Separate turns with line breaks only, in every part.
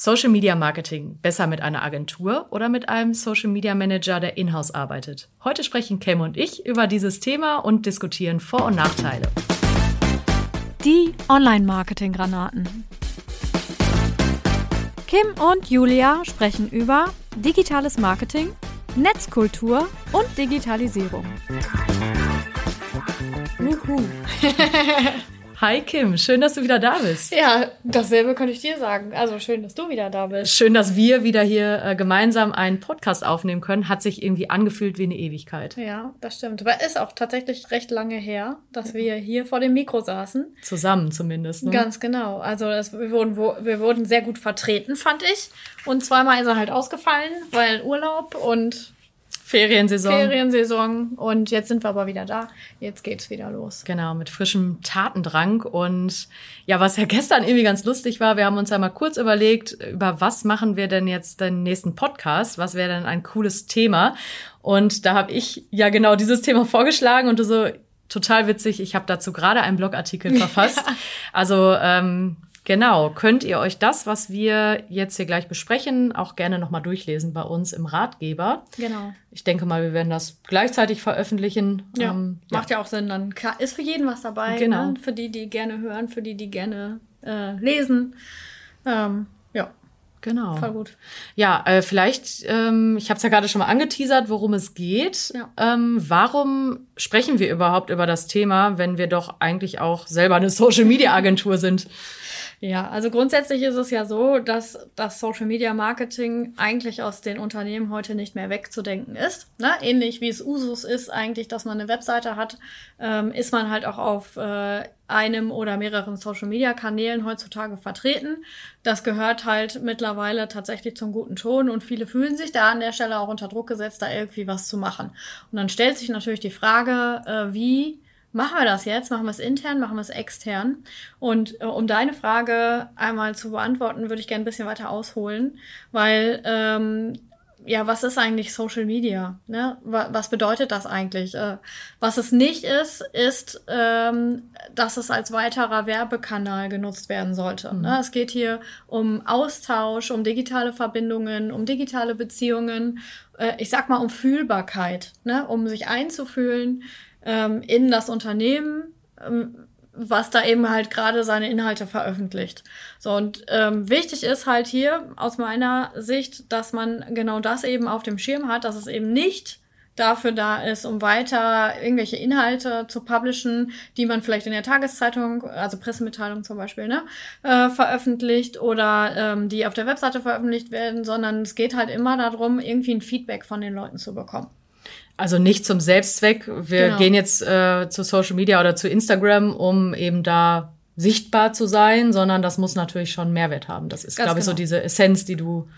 Social Media Marketing besser mit einer Agentur oder mit einem Social Media Manager, der in-house arbeitet? Heute sprechen Cam und ich über dieses Thema und diskutieren Vor- und Nachteile.
Die Online-Marketing-Granaten. Kim und Julia sprechen über digitales Marketing, Netzkultur und Digitalisierung.
Wuhu. Hi Kim, schön, dass du wieder da bist.
Ja, dasselbe könnte ich dir sagen. Also schön, dass du wieder da bist.
Schön, dass wir wieder hier äh, gemeinsam einen Podcast aufnehmen können. Hat sich irgendwie angefühlt wie eine Ewigkeit.
Ja, das stimmt. Aber ist auch tatsächlich recht lange her, dass wir hier vor dem Mikro saßen.
Zusammen zumindest.
Ne? Ganz genau. Also das, wir, wurden, wir wurden sehr gut vertreten, fand ich. Und zweimal ist er halt ausgefallen, weil Urlaub und
Feriensaison.
Feriensaison. Und jetzt sind wir aber wieder da. Jetzt geht's wieder los.
Genau, mit frischem Tatendrang. Und ja, was ja gestern irgendwie ganz lustig war, wir haben uns ja mal kurz überlegt, über was machen wir denn jetzt den nächsten Podcast? Was wäre denn ein cooles Thema? Und da habe ich ja genau dieses Thema vorgeschlagen und du so, total witzig, ich habe dazu gerade einen Blogartikel verfasst. Ja. Also ähm, Genau, könnt ihr euch das, was wir jetzt hier gleich besprechen, auch gerne nochmal durchlesen bei uns im Ratgeber.
Genau.
Ich denke mal, wir werden das gleichzeitig veröffentlichen.
Ja, ähm, macht ja. ja auch Sinn. Dann ist für jeden was dabei. Genau. Ne? Für die, die gerne hören, für die, die gerne äh, lesen. Ähm, ja.
Genau.
Voll gut.
Ja, äh, vielleicht, ähm, ich habe es ja gerade schon mal angeteasert, worum es geht. Ja. Ähm, warum sprechen wir überhaupt über das Thema, wenn wir doch eigentlich auch selber eine Social-Media-Agentur sind?
Ja, also grundsätzlich ist es ja so, dass das Social Media Marketing eigentlich aus den Unternehmen heute nicht mehr wegzudenken ist. Ne? Ähnlich wie es Usus ist, eigentlich, dass man eine Webseite hat, ähm, ist man halt auch auf äh, einem oder mehreren Social Media Kanälen heutzutage vertreten. Das gehört halt mittlerweile tatsächlich zum guten Ton und viele fühlen sich da an der Stelle auch unter Druck gesetzt, da irgendwie was zu machen. Und dann stellt sich natürlich die Frage, äh, wie machen wir das jetzt? Machen wir es intern, machen wir es extern? Und äh, um deine Frage einmal zu beantworten, würde ich gerne ein bisschen weiter ausholen, weil ähm, ja, was ist eigentlich Social Media? Ne? Was bedeutet das eigentlich? Äh, was es nicht ist, ist, ähm, dass es als weiterer Werbekanal genutzt werden sollte. Mhm. Ne? Es geht hier um Austausch, um digitale Verbindungen, um digitale Beziehungen. Äh, ich sag mal um Fühlbarkeit, ne? um sich einzufühlen ähm, in das Unternehmen, ähm, was da eben halt gerade seine Inhalte veröffentlicht. So, und ähm, wichtig ist halt hier aus meiner Sicht, dass man genau das eben auf dem Schirm hat, dass es eben nicht dafür da ist, um weiter irgendwelche Inhalte zu publishen, die man vielleicht in der Tageszeitung, also Pressemitteilung zum Beispiel, ne, äh, veröffentlicht oder ähm, die auf der Webseite veröffentlicht werden, sondern es geht halt immer darum, irgendwie ein Feedback von den Leuten zu bekommen.
Also nicht zum Selbstzweck. Wir genau. gehen jetzt äh, zu Social Media oder zu Instagram, um eben da sichtbar zu sein, sondern das muss natürlich schon Mehrwert haben. Das ist, glaube genau. ich, so genau. diese Essenz, die du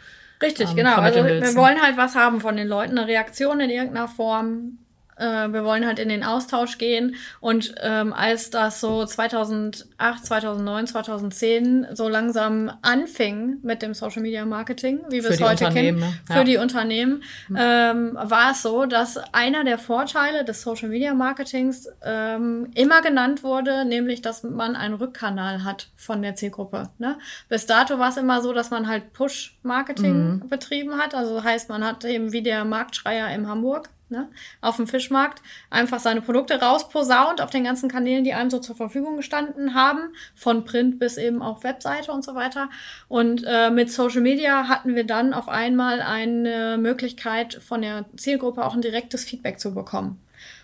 Richtig, ähm, genau. Also wir wollen halt was haben von den Leuten, eine Reaktion in irgendeiner Form, äh, wir wollen halt in den Austausch gehen. Und ähm, als das so 2008, 2009, 2010 so langsam anfing mit dem Social Media Marketing, wie wir es heute kennen, ne? ja. für die Unternehmen, mhm. ähm, war es so, dass einer der Vorteile des Social Media Marketings ähm, immer genannt wurde, nämlich, dass man einen Rückkanal hat von der Zielgruppe. Ne? Bis dato war es immer so, dass man halt Push-Marketing mhm. betrieben hat. Also heißt, man hat eben wie der Marktschreier in Hamburg ne, auf dem Fischmarkt einfach seine Produkte rausposaunt auf den ganzen Kanälen, die einem so zur Verfügung gestanden haben, von Print bis eben auch Webseite und so weiter. Und äh, mit Social Media hatten wir dann auf einmal eine Möglichkeit von der Zielgruppe auch ein direktes Feedback zu bekommen.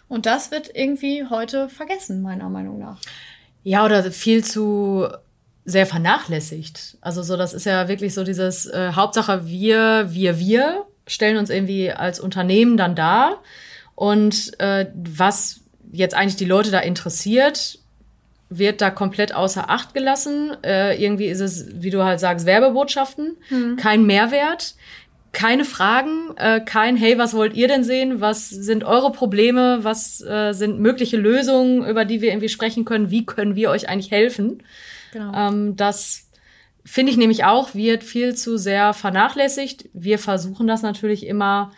Und das wird irgendwie heute vergessen, meiner Meinung nach.
Ja, oder viel zu sehr vernachlässigt. Also so, das ist ja wirklich so dieses äh, Hauptsache wir, wir, wir stellen uns irgendwie als Unternehmen dann dar. Und äh, was jetzt eigentlich die Leute da interessiert, wird da komplett außer Acht gelassen. Äh, irgendwie ist es, wie du halt sagst, Werbebotschaften, mhm. kein Mehrwert, keine Fragen, äh, kein Hey, was wollt ihr denn sehen? Was sind eure Probleme? Was äh, sind mögliche Lösungen, über die wir irgendwie sprechen können? Wie können wir euch eigentlich helfen? Genau. Ähm, das finde ich nämlich auch, wird viel zu sehr vernachlässigt. Wir versuchen das natürlich immer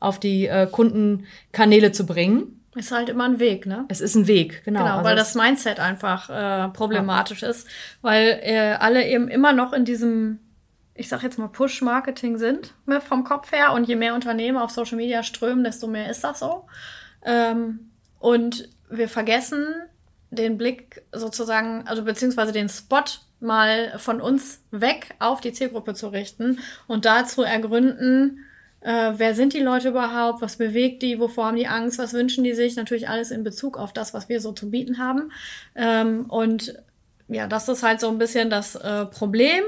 auf die äh, Kundenkanäle zu bringen.
Ist halt immer ein Weg, ne?
Es ist ein Weg, genau.
Genau, weil also das Mindset einfach äh, problematisch ja. ist, weil äh, alle eben immer noch in diesem ich sag jetzt mal, Push-Marketing sind ne, vom Kopf her. Und je mehr Unternehmen auf Social Media strömen, desto mehr ist das so. Ähm, und wir vergessen den Blick sozusagen, also beziehungsweise den Spot mal von uns weg auf die Zielgruppe zu richten und dazu ergründen, äh, wer sind die Leute überhaupt, was bewegt die, wovor haben die Angst, was wünschen die sich, natürlich alles in Bezug auf das, was wir so zu bieten haben. Ähm, und ja, das ist halt so ein bisschen das äh, Problem,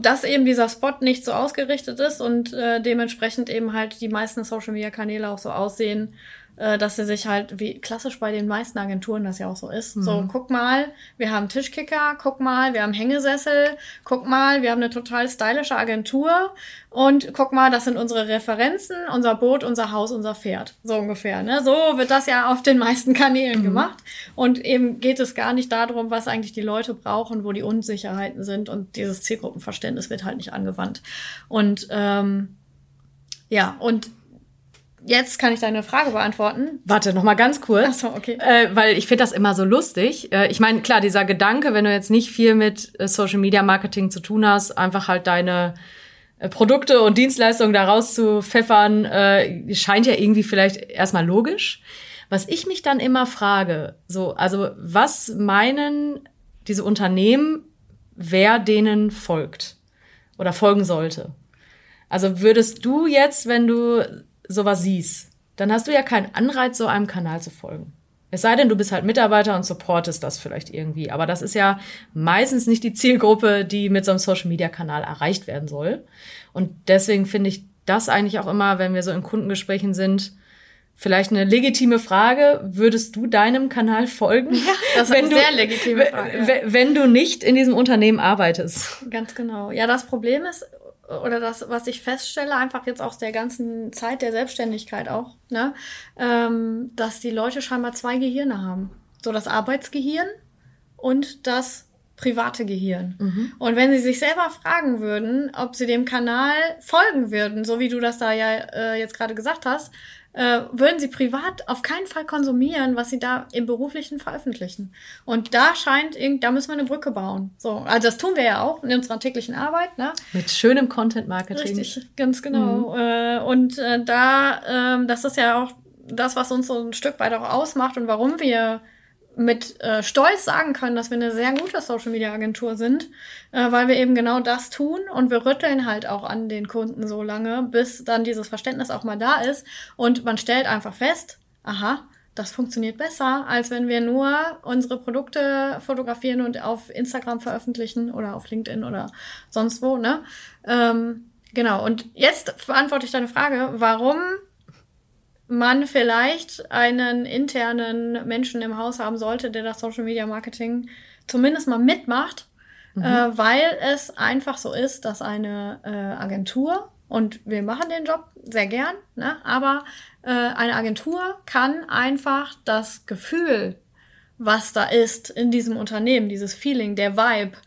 dass eben dieser Spot nicht so ausgerichtet ist und äh, dementsprechend eben halt die meisten Social-Media-Kanäle auch so aussehen, dass sie sich halt, wie klassisch bei den meisten Agenturen das ja auch so ist. Mhm. So, guck mal, wir haben Tischkicker, guck mal, wir haben Hängesessel, guck mal, wir haben eine total stylische Agentur und guck mal, das sind unsere Referenzen, unser Boot, unser Haus, unser Pferd. So ungefähr. Ne? So wird das ja auf den meisten Kanälen mhm. gemacht. Und eben geht es gar nicht darum, was eigentlich die Leute brauchen, wo die Unsicherheiten sind und dieses Zielgruppenverständnis wird halt nicht angewandt. Und ähm, ja, und Jetzt kann ich deine Frage beantworten.
Warte, noch mal ganz kurz.
Ach so, okay.
Äh, weil ich finde das immer so lustig. Äh, ich meine, klar, dieser Gedanke, wenn du jetzt nicht viel mit äh, Social Media Marketing zu tun hast, einfach halt deine äh, Produkte und Dienstleistungen daraus zu pfeffern, äh, scheint ja irgendwie vielleicht erstmal logisch. Was ich mich dann immer frage, so, also was meinen diese Unternehmen, wer denen folgt oder folgen sollte? Also würdest du jetzt, wenn du sowas siehst, dann hast du ja keinen Anreiz, so einem Kanal zu folgen. Es sei denn, du bist halt Mitarbeiter und supportest das vielleicht irgendwie. Aber das ist ja meistens nicht die Zielgruppe, die mit so einem Social-Media-Kanal erreicht werden soll. Und deswegen finde ich das eigentlich auch immer, wenn wir so in Kundengesprächen sind, vielleicht eine legitime Frage. Würdest du deinem Kanal folgen? Ja,
das ist eine du, sehr legitime Frage.
Wenn du nicht in diesem Unternehmen arbeitest.
Ganz genau. Ja, das Problem ist, oder das, was ich feststelle, einfach jetzt aus der ganzen Zeit der Selbstständigkeit auch, ne, ähm, dass die Leute scheinbar zwei Gehirne haben. So das Arbeitsgehirn und das private Gehirn. Mhm. Und wenn sie sich selber fragen würden, ob sie dem Kanal folgen würden, so wie du das da ja äh, jetzt gerade gesagt hast, äh, würden sie privat auf keinen Fall konsumieren, was sie da im Beruflichen veröffentlichen. Und da scheint, da müssen wir eine Brücke bauen. So, also das tun wir ja auch in unserer täglichen Arbeit. Ne?
Mit schönem Content-Marketing.
Richtig, ganz genau. Mhm. Äh, und äh, da, äh, das ist ja auch das, was uns so ein Stück weit auch ausmacht und warum wir mit äh, Stolz sagen können, dass wir eine sehr gute Social Media Agentur sind, äh, weil wir eben genau das tun und wir rütteln halt auch an den Kunden so lange, bis dann dieses Verständnis auch mal da ist und man stellt einfach fest, aha, das funktioniert besser, als wenn wir nur unsere Produkte fotografieren und auf Instagram veröffentlichen oder auf LinkedIn oder sonst wo, ne? Ähm, genau. Und jetzt beantworte ich deine Frage, warum man vielleicht einen internen Menschen im Haus haben sollte, der das Social Media Marketing zumindest mal mitmacht, mhm. äh, weil es einfach so ist, dass eine äh, Agentur, und wir machen den Job sehr gern, ne, aber äh, eine Agentur kann einfach das Gefühl, was da ist in diesem Unternehmen, dieses Feeling, der Vibe,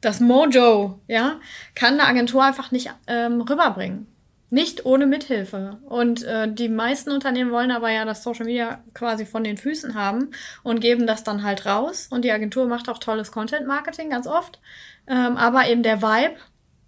das Mojo, ja, kann eine Agentur einfach nicht ähm, rüberbringen. Nicht ohne Mithilfe. Und äh, die meisten Unternehmen wollen aber ja das Social Media quasi von den Füßen haben und geben das dann halt raus. Und die Agentur macht auch tolles Content Marketing ganz oft. Ähm, aber eben der Vibe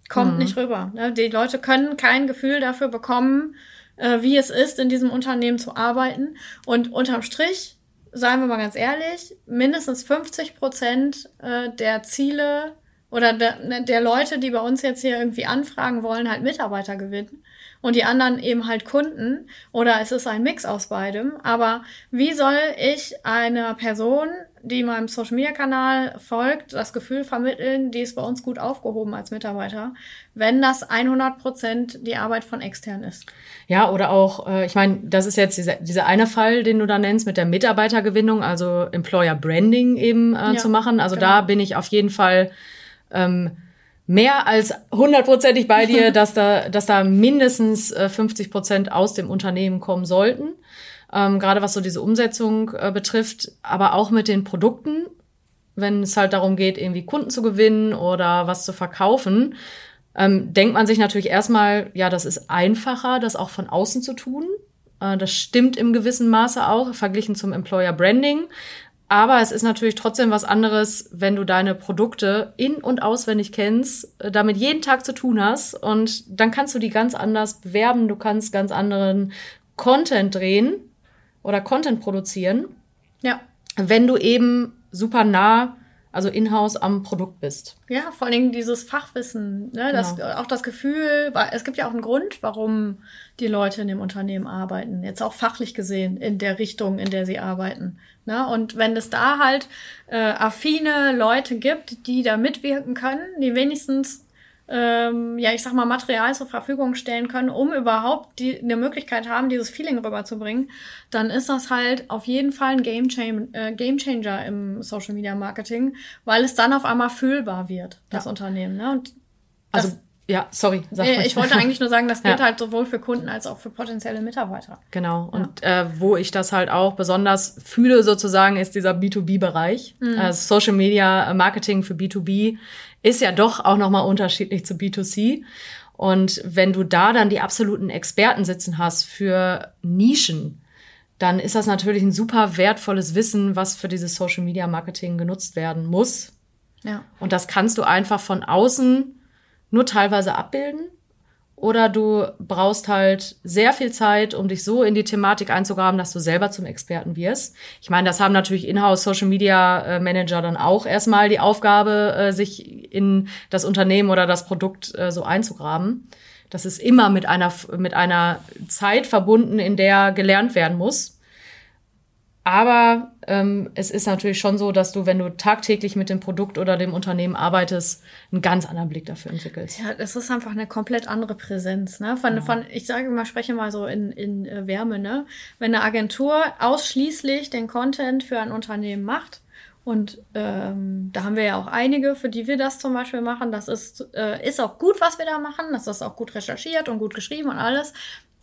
kommt mhm. nicht rüber. Ne? Die Leute können kein Gefühl dafür bekommen, äh, wie es ist, in diesem Unternehmen zu arbeiten. Und unterm Strich, seien wir mal ganz ehrlich, mindestens 50 Prozent äh, der Ziele oder der, ne, der Leute, die bei uns jetzt hier irgendwie anfragen wollen, halt Mitarbeiter gewinnen und die anderen eben halt Kunden oder es ist ein Mix aus beidem. Aber wie soll ich einer Person, die meinem Social Media Kanal folgt, das Gefühl vermitteln, die ist bei uns gut aufgehoben als Mitarbeiter, wenn das 100 Prozent die Arbeit von extern ist?
Ja, oder auch, äh, ich meine, das ist jetzt dieser, dieser eine Fall, den du da nennst mit der Mitarbeitergewinnung, also Employer Branding eben äh, ja, zu machen. Also genau. da bin ich auf jeden Fall ähm, mehr als hundertprozentig bei dir, dass da, dass da mindestens äh, 50 Prozent aus dem Unternehmen kommen sollten. Ähm, gerade was so diese Umsetzung äh, betrifft, aber auch mit den Produkten, wenn es halt darum geht, irgendwie Kunden zu gewinnen oder was zu verkaufen, ähm, denkt man sich natürlich erstmal, ja, das ist einfacher, das auch von außen zu tun. Äh, das stimmt im gewissen Maße auch, verglichen zum Employer Branding. Aber es ist natürlich trotzdem was anderes, wenn du deine Produkte in- und auswendig kennst, äh, damit jeden Tag zu tun hast und dann kannst du die ganz anders bewerben, du kannst ganz anderen Content drehen oder Content produzieren.
Ja.
Wenn du eben super nah also in-house am Produkt bist.
Ja, vor allen Dingen dieses Fachwissen, ne? Das,
Genau.
auch das Gefühl, es gibt ja auch einen Grund, warum die Leute in dem Unternehmen arbeiten. Jetzt auch fachlich gesehen in der Richtung, in der sie arbeiten. Ne? Und wenn es da halt äh, affine Leute gibt, die da mitwirken können, die wenigstens ähm, ja, ich sag mal, Material zur Verfügung stellen können, um überhaupt die, eine Möglichkeit haben, dieses Feeling rüberzubringen, dann ist das halt auf jeden Fall ein Game, Cham äh, Game Changer im Social Media Marketing, weil es dann auf einmal fühlbar wird, das
Ja.
Unternehmen. Ne? Und
Also,
Das-
ja, sorry. Sag
äh, ich wollte eigentlich nur sagen, das gilt
Ja.
halt sowohl für Kunden als auch für potenzielle Mitarbeiter.
Genau. Und äh, wo ich das halt auch besonders fühle, sozusagen, ist dieser B2B-Bereich. Äh, Social Media Marketing für B2B ist ja doch auch nochmal unterschiedlich zu B2C. Und wenn du da dann die absoluten Experten sitzen hast für Nischen, dann ist das natürlich ein super wertvolles Wissen, was für dieses Social Media Marketing genutzt werden muss.
Ja.
Und das kannst du einfach von außen nur teilweise abbilden. Oder du brauchst halt sehr viel Zeit, um dich so in die Thematik einzugraben, dass du selber zum Experten wirst. Ich meine, das haben natürlich Inhouse Social Media äh, Manager dann auch erstmal die Aufgabe, äh, sich in das Unternehmen oder das Produkt äh, so einzugraben. Das ist immer mit einer, mit einer Zeit verbunden, in der gelernt werden muss. Aber ähm, es ist natürlich schon so, dass du, wenn du tagtäglich mit dem Produkt oder dem Unternehmen arbeitest, einen ganz anderen Blick dafür entwickelst.
Ja, es ist einfach eine komplett andere Präsenz. Ne? Von, von, ich sage immer, spreche mal so in, in äh, Wärme, ne? Wenn eine Agentur ausschließlich den Content für ein Unternehmen macht, und ähm, da haben wir ja auch einige, für die wir das zum Beispiel machen. Das ist, äh, ist auch gut, was wir da machen. Das ist auch gut recherchiert und gut geschrieben und alles.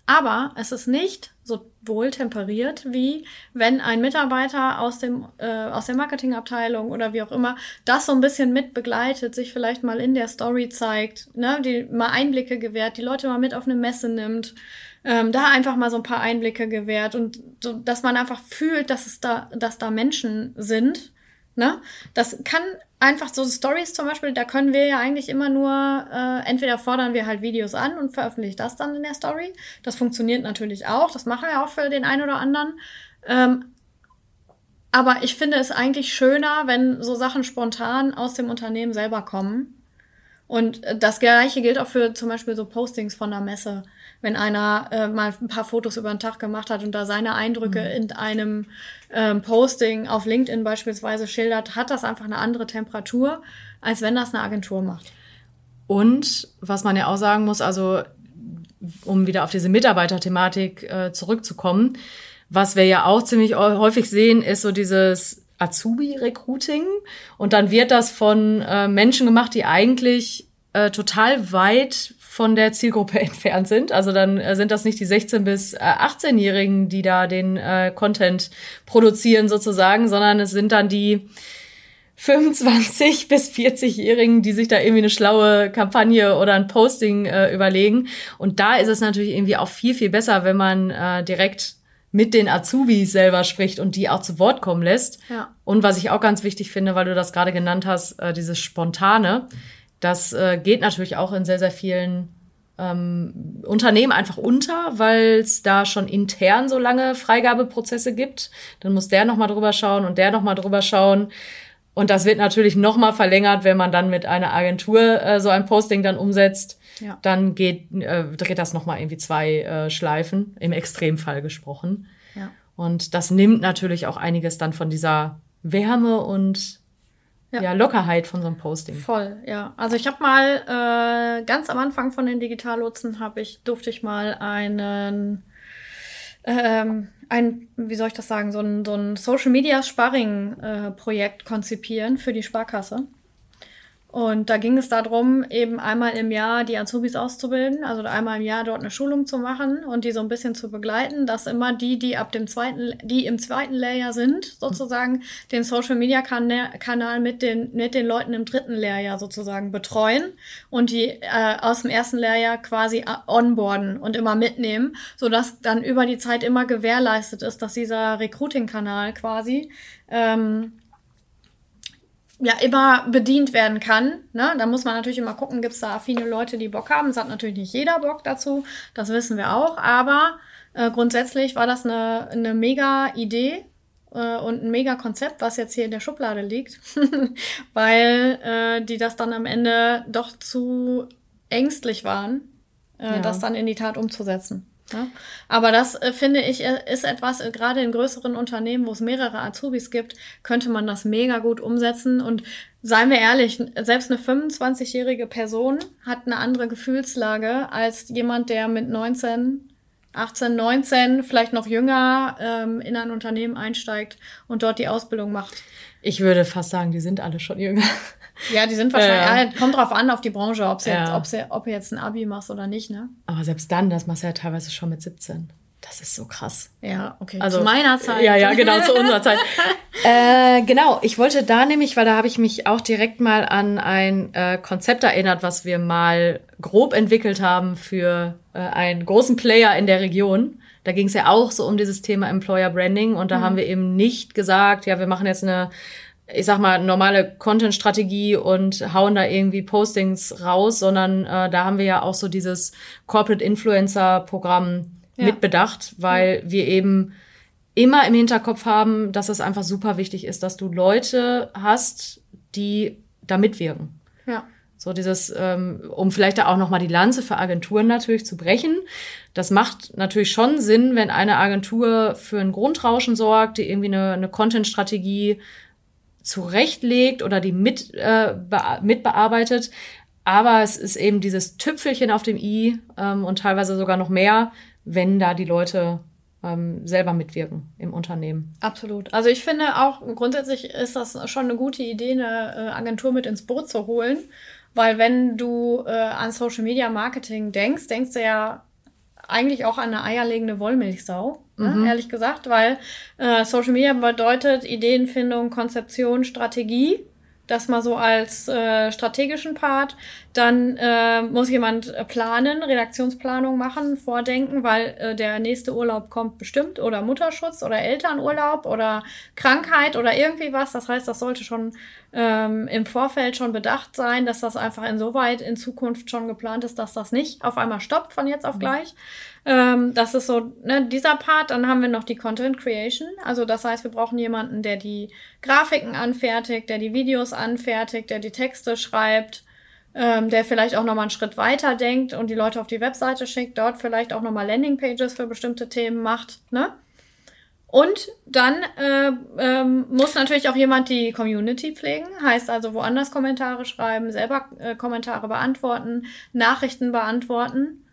Aber es ist nicht so wohl temperiert, wie wenn ein Mitarbeiter aus, dem, äh, aus der Marketingabteilung oder wie auch immer das so ein bisschen mit begleitet, sich vielleicht mal in der Story zeigt, ne, die mal Einblicke gewährt, die Leute mal mit auf eine Messe nimmt, ähm, da einfach mal so ein paar Einblicke gewährt und so, dass man einfach fühlt, dass es da, dass da Menschen sind. Ne? Das kann einfach so Stories zum Beispiel, da können wir ja eigentlich immer nur, äh, entweder fordern wir halt Videos an und veröffentlichen das dann in der Story. Das funktioniert natürlich auch, das machen wir auch für den einen oder anderen. Ähm, aber ich finde es eigentlich schöner, wenn so Sachen spontan aus dem Unternehmen selber kommen. Und äh, das Gleiche gilt auch für zum Beispiel so Postings von der Messe. Wenn einer äh, mal ein paar Fotos über den Tag gemacht hat und da seine Eindrücke in einem ähm, Posting auf LinkedIn beispielsweise schildert, hat das einfach eine andere Temperatur, als wenn das eine Agentur macht.
Und was man ja auch sagen muss, also um wieder auf diese Mitarbeiterthematik äh, zurückzukommen, was wir ja auch ziemlich häufig sehen, ist so dieses Azubi-Recruiting. Und dann wird das von äh, Menschen gemacht, die eigentlich äh, total weit von der Zielgruppe entfernt sind. Also dann äh, sind das nicht die 16- bis äh, 18-Jährigen, die da den äh, Content produzieren sozusagen, sondern es sind dann die 25 bis 40-Jährigen, die sich da irgendwie eine schlaue Kampagne oder ein Posting äh, überlegen. Und da ist es natürlich irgendwie auch viel, viel besser, wenn man äh, direkt mit den Azubis selber spricht und die auch zu Wort kommen lässt.
Ja.
Und was ich auch ganz wichtig finde, weil du das gerade genannt hast, äh, dieses Spontane, das äh, geht natürlich auch in sehr, sehr vielen ähm, Unternehmen einfach unter, weil es da schon intern so lange Freigabeprozesse gibt. Dann muss der nochmal drüber schauen und der nochmal drüber schauen. Und das wird natürlich nochmal verlängert, wenn man dann mit einer Agentur äh, so ein Posting dann umsetzt.
Ja.
Dann geht, äh, dreht das nochmal irgendwie zwei äh, Schleifen, im Extremfall gesprochen.
Ja.
Und das nimmt natürlich auch einiges dann von dieser Wärme und
Ja.
ja. Lockerheit von so einem Posting.
Voll, ja. Also ich habe mal äh, ganz am Anfang von den Digitallotsen habe ich durfte ich mal einen ähm, ein, wie soll ich das sagen, so ein, so ein Social Media Sparring äh, Projekt konzipieren für die Sparkasse. Und da ging es darum, eben einmal im Jahr die Azubis auszubilden, also einmal im Jahr dort eine Schulung zu machen und die so ein bisschen zu begleiten, dass immer die, die ab dem zweiten, die im zweiten Layer sind, sozusagen den Social Media Kanal mit den, mit den Leuten im dritten Layer sozusagen betreuen und die äh, aus dem ersten Layer quasi onboarden und immer mitnehmen, sodass dann über die Zeit immer gewährleistet ist, dass dieser Recruiting-Kanal quasi ähm, ja immer bedient werden kann. Ne? Da muss man natürlich immer gucken, gibt es da affine Leute, die Bock haben. Es hat natürlich nicht jeder Bock dazu, das wissen wir auch. Aber äh, grundsätzlich war das eine, eine mega Idee äh, und ein mega Konzept, was jetzt hier in der Schublade liegt, weil äh, die das dann am Ende doch zu ängstlich waren, äh, ja. das dann in die Tat umzusetzen. Ja? Aber das äh, finde ich äh, ist etwas, äh, gerade in größeren Unternehmen, wo es mehrere Azubis gibt, könnte man das mega gut umsetzen. Und seien wir ehrlich, selbst eine 25-jährige Person hat eine andere Gefühlslage als jemand, der mit 19 18, 19, vielleicht noch jünger ähm, in ein Unternehmen einsteigt und dort die Ausbildung macht.
Ich würde fast sagen, die sind alle schon jünger.
Ja, die sind wahrscheinlich, ja. kommt drauf an, auf die Branche, ob's ja. jetzt, ob's, ob du jetzt ein Abi machst oder nicht, ne?
Aber selbst dann, das machst du ja teilweise schon mit 17. Das ist so krass.
Ja, okay. Also, zu meiner Zeit.
Ja, ja, genau, zu unserer Zeit. äh, genau, ich wollte da nämlich, weil da habe ich mich auch direkt mal an ein äh, Konzept erinnert, was wir mal grob entwickelt haben für äh, einen großen Player in der Region. Da ging es ja auch so um dieses Thema Employer Branding und da mhm. haben wir eben nicht gesagt, ja, wir machen jetzt eine ich sag mal, normale Content-Strategie und hauen da irgendwie Postings raus, sondern äh, da haben wir ja auch so dieses Corporate Influencer-Programm ja. mitbedacht, weil ja. wir eben immer im Hinterkopf haben, dass es einfach super wichtig ist, dass du Leute hast, die da mitwirken.
Ja.
So dieses, ähm, um vielleicht da auch nochmal die Lanze für Agenturen natürlich zu brechen. Das macht natürlich schon Sinn, wenn eine Agentur für ein Grundrauschen sorgt, die irgendwie eine, eine Content-Strategie zurechtlegt oder die mit, äh, mitbearbeitet. Aber es ist eben dieses Tüpfelchen auf dem i ähm, und teilweise sogar noch mehr, wenn da die Leute ähm, selber mitwirken im Unternehmen.
Absolut. Also ich finde auch grundsätzlich ist das schon eine gute Idee, eine äh, Agentur mit ins Boot zu holen, weil wenn du äh, an Social Media Marketing denkst, denkst du ja eigentlich auch an eine eierlegende Wollmilchsau, mhm. ne, ehrlich gesagt, weil äh, Social Media bedeutet Ideenfindung, Konzeption, Strategie. Das mal so als äh, strategischen Part. Dann äh, muss jemand planen, Redaktionsplanung machen, vordenken, weil äh, der nächste Urlaub kommt bestimmt oder Mutterschutz oder Elternurlaub oder Krankheit oder irgendwie was. Das heißt, das sollte schon ähm, im Vorfeld schon bedacht sein, dass das einfach insoweit in Zukunft schon geplant ist, dass das nicht auf einmal stoppt von jetzt auf mhm. gleich. Ähm, das ist so ne, dieser Part. Dann haben wir noch die Content Creation. Also das heißt, wir brauchen jemanden, der die Grafiken anfertigt, der die Videos anfertigt, der die Texte schreibt, ähm, der vielleicht auch nochmal einen Schritt weiter denkt und die Leute auf die Webseite schickt, dort vielleicht auch nochmal Landingpages für bestimmte Themen macht. Ne? Und dann äh, ähm, muss natürlich auch jemand die Community pflegen, heißt also woanders Kommentare schreiben, selber äh, Kommentare beantworten, Nachrichten beantworten.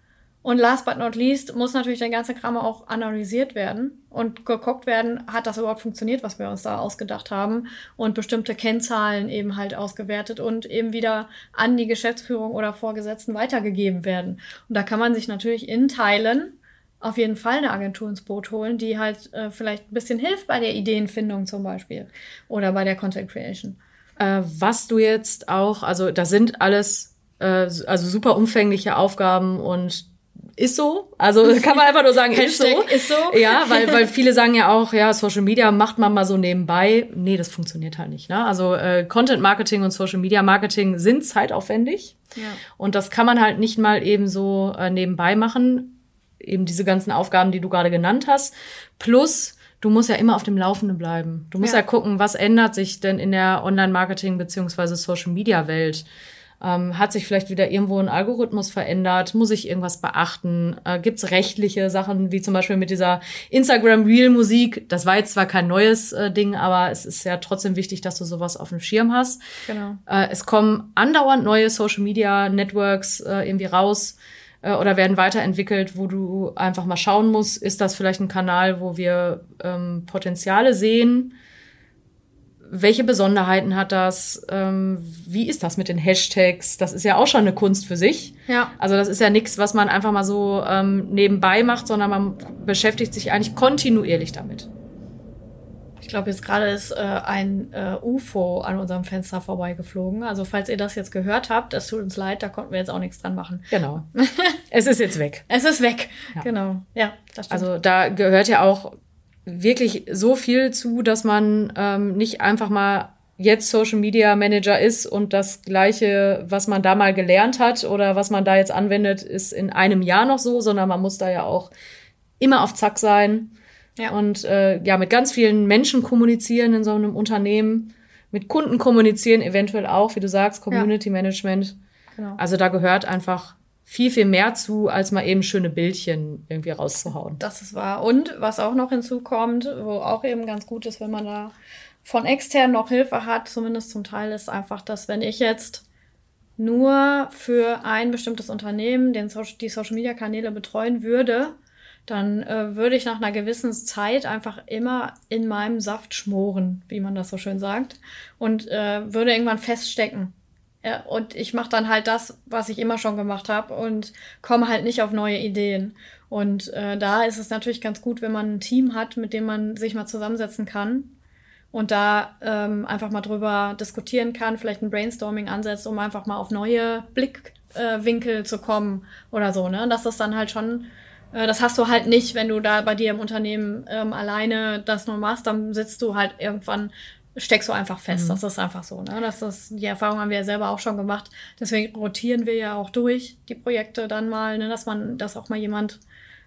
Und last but not least muss natürlich der ganze Kram auch analysiert werden und geguckt werden, hat das überhaupt funktioniert, was wir uns da ausgedacht haben und bestimmte Kennzahlen eben halt ausgewertet und eben wieder an die Geschäftsführung oder Vorgesetzten weitergegeben werden. Und da kann man sich natürlich in Teilen auf jeden Fall eine Agentur ins Boot holen, die halt äh, vielleicht ein bisschen hilft bei der Ideenfindung zum Beispiel oder bei der Content Creation.
Äh, was du jetzt auch, also das sind alles äh, also super umfängliche Aufgaben und ist so. Also kann man einfach nur sagen, ist so.
ist so.
Ja, weil, weil viele sagen ja auch, ja, Social Media macht man mal so nebenbei. Nee, das funktioniert halt nicht. Ne? Also äh, Content Marketing und Social Media Marketing sind zeitaufwendig. Ja. Und das kann man halt nicht mal eben so äh, nebenbei machen. Eben diese ganzen Aufgaben, die du gerade genannt hast. Plus, du musst ja immer auf dem Laufenden bleiben. Du musst ja, ja gucken, was ändert sich denn in der Online-Marketing beziehungsweise Social-Media-Welt. Ähm, hat sich vielleicht wieder irgendwo ein Algorithmus verändert? Muss ich irgendwas beachten? Äh, Gibt es rechtliche Sachen, wie zum Beispiel mit dieser Instagram-Reel-Musik? Das war jetzt zwar kein neues äh, Ding, aber es ist ja trotzdem wichtig, dass du sowas auf dem Schirm hast.
Genau.
Äh, es kommen andauernd neue Social-Media-Networks äh, irgendwie raus äh, oder werden weiterentwickelt, wo du einfach mal schauen musst, ist das vielleicht ein Kanal, wo wir ähm, Potenziale sehen? Welche Besonderheiten hat das? Ähm, wie ist das mit den Hashtags? Das ist ja auch schon eine Kunst für sich.
Ja.
Also das ist ja nichts, was man einfach mal so ähm, nebenbei macht, sondern man beschäftigt sich eigentlich kontinuierlich damit.
Ich glaube, jetzt gerade ist äh, ein äh, UFO an unserem Fenster vorbeigeflogen. Also falls ihr das jetzt gehört habt, es tut uns leid, da konnten wir jetzt auch nichts dran machen.
Genau. es ist jetzt weg.
Es ist weg. Ja. Genau. Ja,
das stimmt. Also da gehört ja auch wirklich so viel zu, dass man ähm, nicht einfach mal jetzt Social Media Manager ist und das gleiche, was man da mal gelernt hat oder was man da jetzt anwendet, ist in einem Jahr noch so, sondern man muss da ja auch immer auf Zack sein ja. und äh, ja mit ganz vielen Menschen kommunizieren in so einem Unternehmen, mit Kunden kommunizieren, eventuell auch, wie du sagst, Community ja. Management. Genau. Also da gehört einfach viel, viel mehr zu, als mal eben schöne Bildchen irgendwie rauszuhauen.
Das ist wahr. Und was auch noch hinzukommt, wo auch eben ganz gut ist, wenn man da von extern noch Hilfe hat, zumindest zum Teil, ist einfach, dass wenn ich jetzt nur für ein bestimmtes Unternehmen den so die Social-Media-Kanäle betreuen würde, dann äh, würde ich nach einer gewissen Zeit einfach immer in meinem Saft schmoren, wie man das so schön sagt, und äh, würde irgendwann feststecken. Ja, und ich mache dann halt das, was ich immer schon gemacht habe und komme halt nicht auf neue Ideen. Und äh, da ist es natürlich ganz gut, wenn man ein Team hat, mit dem man sich mal zusammensetzen kann und da ähm, einfach mal drüber diskutieren kann, vielleicht ein Brainstorming ansetzt, um einfach mal auf neue Blickwinkel äh, zu kommen oder so. Ne? Das ist dann halt schon, äh, das hast du halt nicht, wenn du da bei dir im Unternehmen ähm, alleine das nur machst, dann sitzt du halt irgendwann steckst du einfach fest. Mhm. Das ist einfach so. Ne? Das ist, die Erfahrung haben wir ja selber auch schon gemacht. Deswegen rotieren wir ja auch durch die Projekte dann mal, ne? dass man, dass auch mal jemand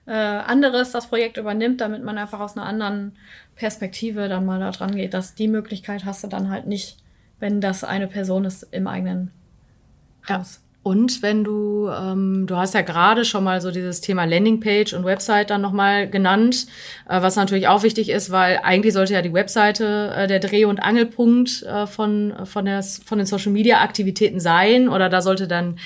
äh, anderes das Projekt übernimmt, damit man einfach aus einer anderen Perspektive dann mal da dran geht. Dass die Möglichkeit hast du dann halt nicht, wenn das eine Person ist im eigenen
Haus. Und wenn du, ähm, du hast ja gerade schon mal so dieses Thema Landingpage und Website dann nochmal genannt, äh, was natürlich auch wichtig ist, weil eigentlich sollte ja die Webseite äh, der Dreh- und Angelpunkt äh, von, von, der, von den Social-Media-Aktivitäten sein oder da sollte dann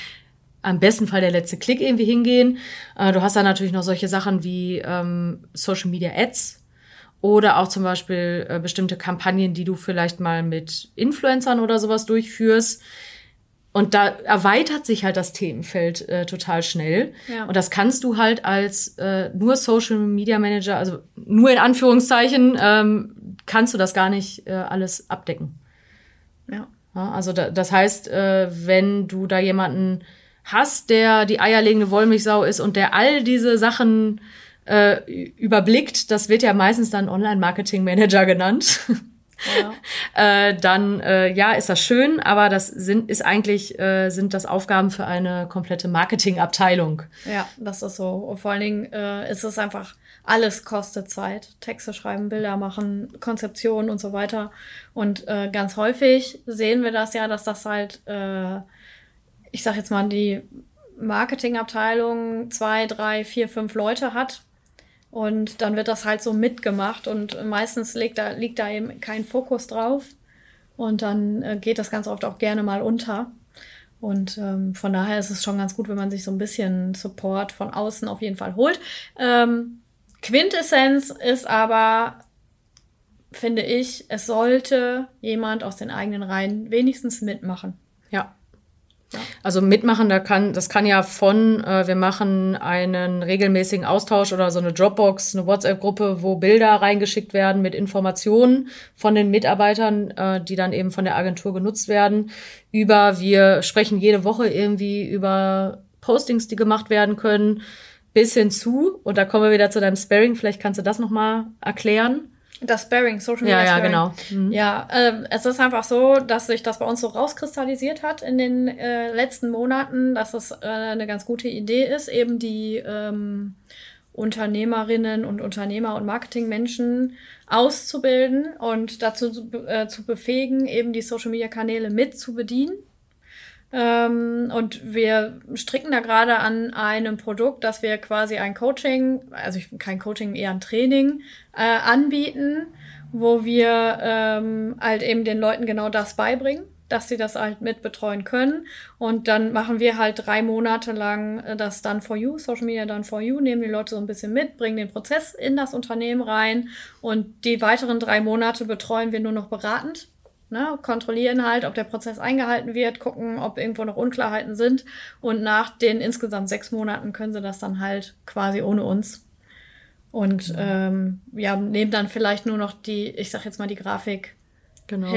am besten Fall der letzte Klick irgendwie hingehen. Äh, du hast dann natürlich noch solche Sachen wie ähm, Social-Media-Ads, oder auch zum Beispiel äh, bestimmte Kampagnen, die du vielleicht mal mit Influencern oder sowas durchführst. Und da erweitert sich halt das Themenfeld äh, total schnell. Ja. Und das kannst du halt als äh, nur Social Media Manager, also nur in Anführungszeichen, ähm, kannst du das gar nicht äh, alles abdecken. Ja. ja also da, das heißt, äh, wenn du da jemanden hast, der die eierlegende Wollmilchsau ist und der all diese Sachen äh, überblickt, das wird ja meistens dann Online-Marketing-Manager genannt. Ja. äh, dann äh, ja, ist das schön, aber das sind ist eigentlich äh, sind das Aufgaben für eine komplette Marketingabteilung.
Ja, das ist so. Und vor allen Dingen äh, ist es einfach alles kostet Zeit. Texte schreiben, Bilder machen, Konzeption und so weiter. Und äh, ganz häufig sehen wir das ja, dass das halt, äh, ich sag jetzt mal, die Marketingabteilung zwei, drei, vier, fünf Leute hat und dann wird das halt so mitgemacht und meistens liegt da, liegt da eben kein Fokus drauf. Und dann äh, geht das ganz oft auch gerne mal unter. Und ähm, von daher ist es schon ganz gut, wenn man sich so ein bisschen Support von außen auf jeden Fall holt. Ähm, Quintessenz ist aber, finde ich, es sollte jemand aus den eigenen Reihen wenigstens mitmachen.
Ja. Also mitmachen, da kann, das kann ja von, äh, wir machen einen regelmäßigen Austausch oder so eine Dropbox, eine WhatsApp-Gruppe, wo Bilder reingeschickt werden mit Informationen von den Mitarbeitern, äh, die dann eben von der Agentur genutzt werden, über, wir sprechen jede Woche irgendwie über Postings, die gemacht werden können, bis hin zu, und da kommen wir wieder zu deinem Sparing, vielleicht kannst du das nochmal erklären.
Das Sparring, Social Media
ja, ja, genau.
Mhm. Ja, äh, es ist einfach so, dass sich das bei uns so rauskristallisiert hat in den äh, letzten Monaten, dass es äh, eine ganz gute Idee ist, eben die ähm, Unternehmerinnen und Unternehmer und Marketingmenschen auszubilden und dazu zu, äh, zu befähigen, eben die Social Media Kanäle mit zu bedienen ähm, und wir stricken da gerade an einem Produkt, dass wir quasi ein Coaching, also kein Coaching, eher ein Training äh, anbieten, wo wir ähm, halt eben den Leuten genau das beibringen dass sie das halt mit betreuen können. Und dann machen wir halt drei Monate lang äh, das Done for You, Social Media Done for You, nehmen die Leute so ein bisschen mit, bringen den Prozess in das Unternehmen rein und die weiteren drei Monate betreuen wir nur noch beratend Ne? Kontrollieren halt, ob der Prozess eingehalten wird, gucken, ob irgendwo noch Unklarheiten sind. Und nach den insgesamt sechs Monaten können sie das dann halt quasi ohne uns. Und ähm, ja, nehmen dann vielleicht nur noch die, ich sag jetzt mal die Grafik. Genau.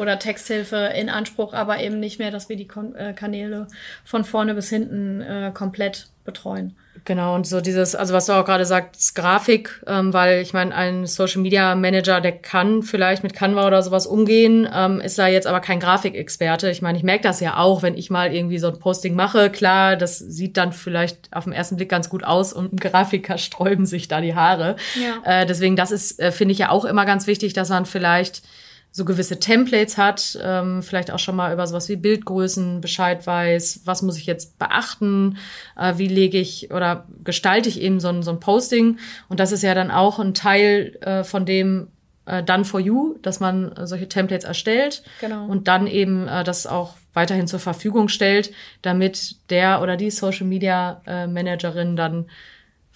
Oder Texthilfe in Anspruch, aber eben nicht mehr, dass wir die Kon äh, Kanäle von vorne bis hinten äh, komplett betreuen.
Genau, und so dieses, also was du auch gerade sagst, Grafik, ähm, weil ich meine, ein Social Media Manager, der kann vielleicht mit Canva oder sowas umgehen, ähm, ist da jetzt aber kein Grafikexperte. Ich meine, ich merke das ja auch, wenn ich mal irgendwie so ein Posting mache. Klar, das sieht dann vielleicht auf den ersten Blick ganz gut aus und ein Grafiker sträuben sich da die Haare. Ja. Äh, deswegen, das ist, äh, finde ich ja auch immer ganz wichtig, dass man vielleicht so gewisse Templates hat, ähm, vielleicht auch schon mal über sowas wie Bildgrößen Bescheid weiß, was muss ich jetzt beachten, äh, wie lege ich oder gestalte ich eben so ein, so ein Posting. Und das ist ja dann auch ein Teil äh, von dem äh, Done for You, dass man äh, solche Templates erstellt genau. und dann eben äh, das auch weiterhin zur Verfügung stellt, damit der oder die Social Media äh, Managerin dann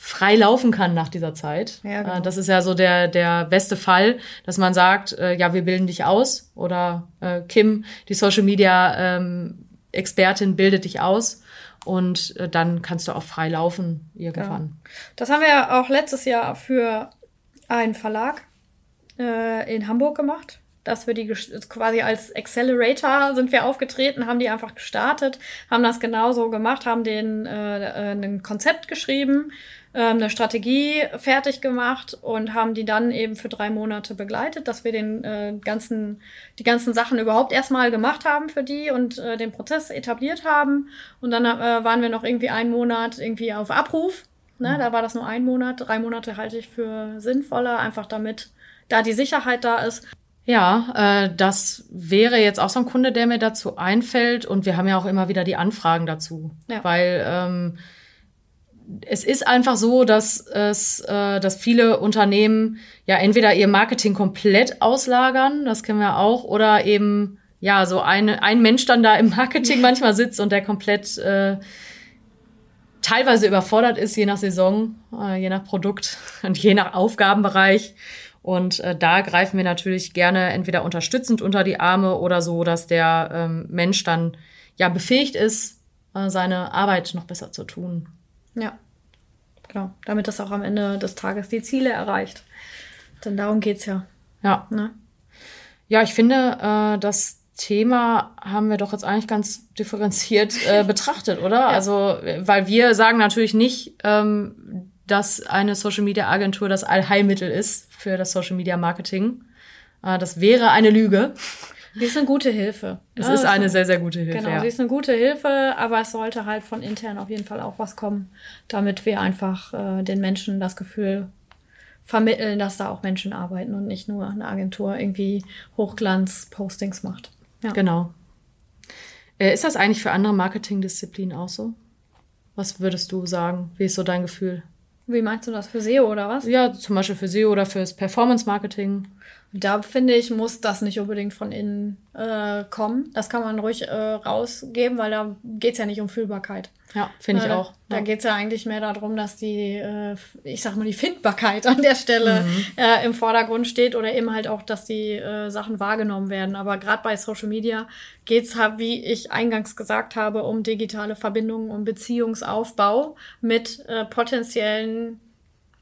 frei laufen kann nach dieser Zeit. Ja, äh, genau. Das ist ja so der, der beste Fall, dass man sagt, äh, ja, wir bilden dich aus oder äh, Kim, die Social Media ähm, Expertin, bildet dich aus und äh, dann kannst du auch frei laufen irgendwann. Ja.
Das haben wir auch letztes Jahr für einen Verlag äh, in Hamburg gemacht dass wir die quasi als Accelerator sind wir aufgetreten, haben die einfach gestartet, haben das genauso gemacht, haben den äh, ein Konzept geschrieben, eine Strategie fertig gemacht und haben die dann eben für drei Monate begleitet, dass wir den äh, ganzen, die ganzen Sachen überhaupt erstmal gemacht haben für die und äh, den Prozess etabliert haben. Und dann äh, waren wir noch irgendwie einen Monat irgendwie auf Abruf. Ne? Mhm. Da war das nur ein Monat. Drei Monate halte ich für sinnvoller, einfach damit da die Sicherheit da ist.
Ja, äh, das wäre jetzt auch so ein Kunde, der mir dazu einfällt. Und wir haben ja auch immer wieder die Anfragen dazu. Ja. Weil ähm, es ist einfach so, dass es, äh, dass viele Unternehmen ja entweder ihr Marketing komplett auslagern, das kennen wir auch, oder eben ja so eine, ein Mensch dann da im Marketing manchmal sitzt und der komplett äh, teilweise überfordert ist, je nach Saison, äh, je nach Produkt und je nach Aufgabenbereich. Und äh, da greifen wir natürlich gerne entweder unterstützend unter die Arme oder so, dass der ähm, Mensch dann ja befähigt ist, äh, seine Arbeit noch besser zu tun.
Ja, genau. Damit das auch am Ende des Tages die Ziele erreicht. Denn darum geht's ja.
Ja. Ne? Ja, ich finde, äh, das Thema haben wir doch jetzt eigentlich ganz differenziert äh, betrachtet, oder? Ja. Also, weil wir sagen natürlich nicht, ähm, dass eine Social Media Agentur das Allheilmittel ist für das Social Media Marketing. Äh, das wäre eine Lüge.
Sie ist eine gute Hilfe.
Es ja, ist eine sehr, sehr gute Hilfe.
Genau, ja. sie ist eine gute Hilfe, aber es sollte halt von intern auf jeden Fall auch was kommen, damit wir einfach äh, den Menschen das Gefühl vermitteln, dass da auch Menschen arbeiten und nicht nur eine Agentur irgendwie Hochglanz-Postings macht.
Ja. Genau. Äh, ist das eigentlich für andere Marketingdisziplinen auch so? Was würdest du sagen? Wie ist so dein Gefühl?
Wie meinst du das für SEO oder was?
Ja, zum Beispiel für SEO oder fürs Performance Marketing.
Da finde ich, muss das nicht unbedingt von innen äh, kommen. Das kann man ruhig äh, rausgeben, weil da geht es ja nicht um Fühlbarkeit.
Ja, finde ich äh, auch.
Da ja. geht es ja eigentlich mehr darum, dass die, äh, ich sag mal, die Findbarkeit an der Stelle mhm. äh, im Vordergrund steht oder eben halt auch, dass die äh, Sachen wahrgenommen werden. Aber gerade bei Social Media geht es halt, wie ich eingangs gesagt habe, um digitale Verbindungen, um Beziehungsaufbau mit äh, potenziellen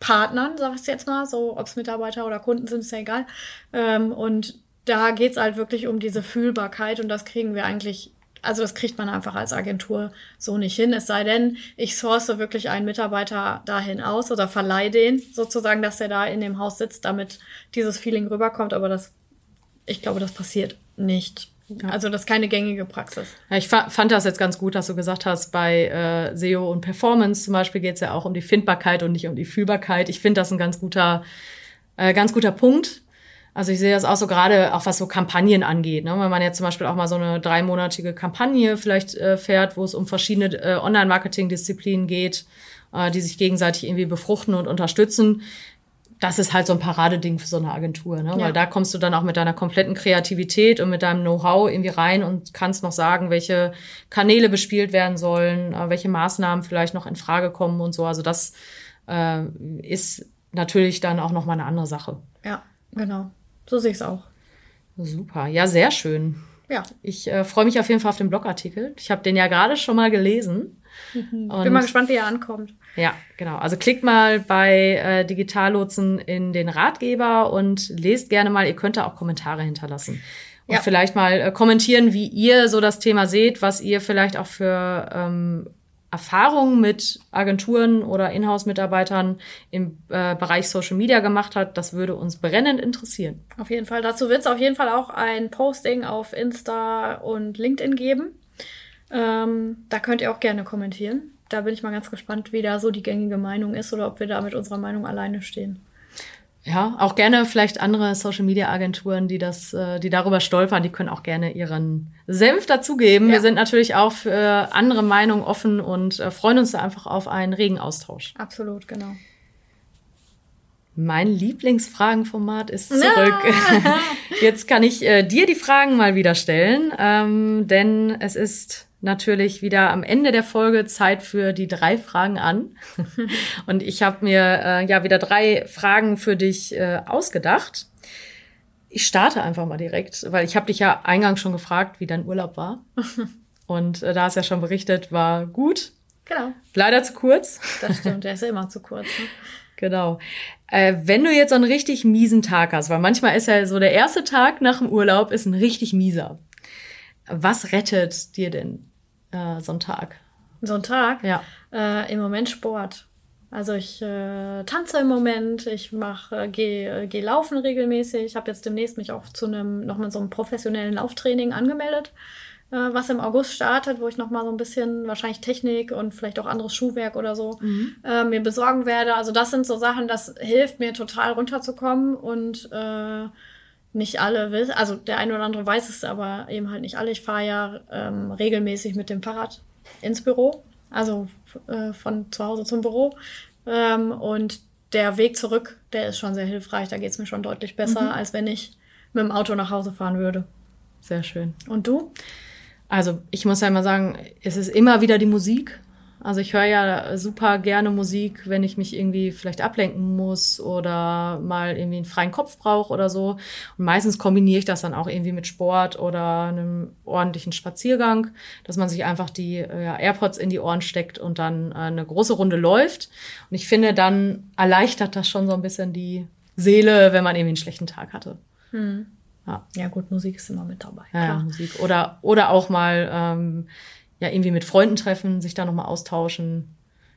Partnern, sag ich jetzt mal, so ob es Mitarbeiter oder Kunden sind, ist ja egal. Ähm, und da geht's halt wirklich um diese Fühlbarkeit und das kriegen wir eigentlich, also das kriegt man einfach als Agentur so nicht hin. Es sei denn, ich source wirklich einen Mitarbeiter dahin aus oder verleihe den sozusagen, dass er da in dem Haus sitzt, damit dieses Feeling rüberkommt. Aber das, ich glaube, das passiert nicht. Also das ist keine gängige Praxis.
Ja, ich fand das jetzt ganz gut, dass du gesagt hast, bei äh, SEO und Performance zum Beispiel geht es ja auch um die Findbarkeit und nicht um die Fühlbarkeit. Ich finde das ein ganz guter, äh, ganz guter Punkt. Also ich sehe das auch so gerade, auch was so Kampagnen angeht. Ne? Wenn man jetzt zum Beispiel auch mal so eine dreimonatige Kampagne vielleicht äh, fährt, wo es um verschiedene äh, Online-Marketing-Disziplinen geht, äh, die sich gegenseitig irgendwie befruchten und unterstützen, das ist halt so ein Paradeding für so eine Agentur, ne? Ja. Weil da kommst du dann auch mit deiner kompletten Kreativität und mit deinem Know-how irgendwie rein und kannst noch sagen, welche Kanäle bespielt werden sollen, äh, welche Maßnahmen vielleicht noch in Frage kommen und so. Also das äh, ist natürlich dann auch noch mal eine andere Sache.
Ja, genau. So sehe ich es auch.
Super, ja, sehr schön.
Ja.
Ich äh, freue mich auf jeden Fall auf den Blogartikel. Ich habe den ja gerade schon mal gelesen.
Bin mal gespannt, wie er ankommt.
Ja, genau. Also klickt mal bei äh, Digitallotsen in den Ratgeber und lest gerne mal. Ihr könnt da auch Kommentare hinterlassen. Und
Ja.
vielleicht mal äh, kommentieren, wie ihr so das Thema seht, was ihr vielleicht auch für ähm, Erfahrungen mit Agenturen oder Inhouse-Mitarbeitern im äh, Bereich Social Media gemacht habt. Das würde uns brennend interessieren.
Auf jeden Fall. Dazu wird es auf jeden Fall auch ein Posting auf Insta und LinkedIn geben. Ähm, da könnt ihr auch gerne kommentieren. Da bin ich mal ganz gespannt, wie da so die gängige Meinung ist oder ob wir da mit unserer Meinung alleine stehen.
Ja, auch gerne vielleicht andere Social Media Agenturen, die das, äh, die darüber stolpern, die können auch gerne ihren Senf dazugeben.
Ja.
Wir sind natürlich auch für andere Meinungen offen und äh, freuen uns da einfach auf einen regen Austausch.
Absolut, genau.
Mein Lieblingsfragenformat ist zurück. Jetzt kann ich äh, dir die Fragen mal wieder stellen, ähm, denn es ist natürlich wieder am Ende der Folge Zeit für die drei Fragen an. Und ich habe mir äh, ja wieder drei Fragen für dich äh, ausgedacht. Ich starte einfach mal direkt, weil ich habe dich ja eingangs schon gefragt, wie dein Urlaub war. Und äh, da hast ja schon berichtet, war gut,
Genau,
leider zu kurz.
das stimmt. Der ist ja immer zu kurz. Ne?
Genau. Äh, wenn du jetzt so einen richtig miesen Tag hast, weil manchmal ist ja so der erste Tag nach dem Urlaub ist ein richtig mieser. Was rettet dir denn äh, so ein Tag?
So ein Tag.
Ja.
Äh, Im Moment Sport. Also ich äh, tanze im Moment, ich mache, äh, gehe äh, geh laufen regelmäßig. Ich habe jetzt demnächst mich auch zu einem nochmal so einem professionellen Lauftraining angemeldet, äh, was im August startet, wo ich nochmal so ein bisschen wahrscheinlich Technik und vielleicht auch anderes Schuhwerk oder so äh, mir besorgen werde. Also das sind so Sachen, das hilft mir total runterzukommen und nicht alle wissen, also der eine oder andere weiß es, aber eben halt nicht alle. Ich fahre ja ähm, regelmäßig mit dem Fahrrad ins Büro, also äh, von zu Hause zum Büro. Ähm, und der Weg zurück, der ist schon sehr hilfreich. Da geht es mir schon deutlich besser, als wenn ich mit dem Auto nach Hause fahren würde.
Sehr schön.
Und du?
Also ich muss ja immer sagen, es ist immer wieder die Musik. Also ich höre ja super gerne Musik, wenn ich mich irgendwie vielleicht ablenken muss oder mal irgendwie einen freien Kopf brauche oder so. Und meistens kombiniere ich das dann auch irgendwie mit Sport oder einem ordentlichen Spaziergang, dass man sich einfach die ja, AirPods in die Ohren steckt und dann äh, eine große Runde läuft. Und ich finde, dann erleichtert das schon so ein bisschen die Seele, wenn man irgendwie einen schlechten Tag hatte. Ja.
Ja gut, Musik ist immer mit dabei.
Ja. Musik. Oder, oder auch mal ähm, ja, irgendwie mit Freunden treffen, sich da nochmal austauschen.